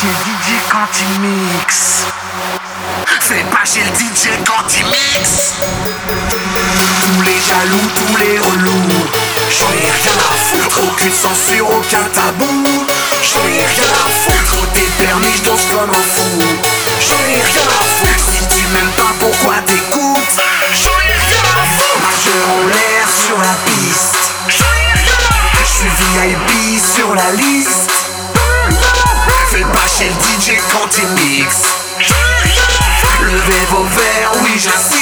chez DJ quand il mixe. C'est pas chez le DJ quand il mixe. Tous les jaloux, tous les relous. J'en ai rien à foutre, aucune censure, aucun tabou. J'en ai rien à foutre, t'es permis, je danse comme un fou. J'en ai rien à foutre, si tu m'aimes pas, pourquoi t'écoutes? J'en ai rien à foutre. Majeur en l'air sur la piste. J'en ai rien à foutre. Je suis VIP sur la liste. Vou o e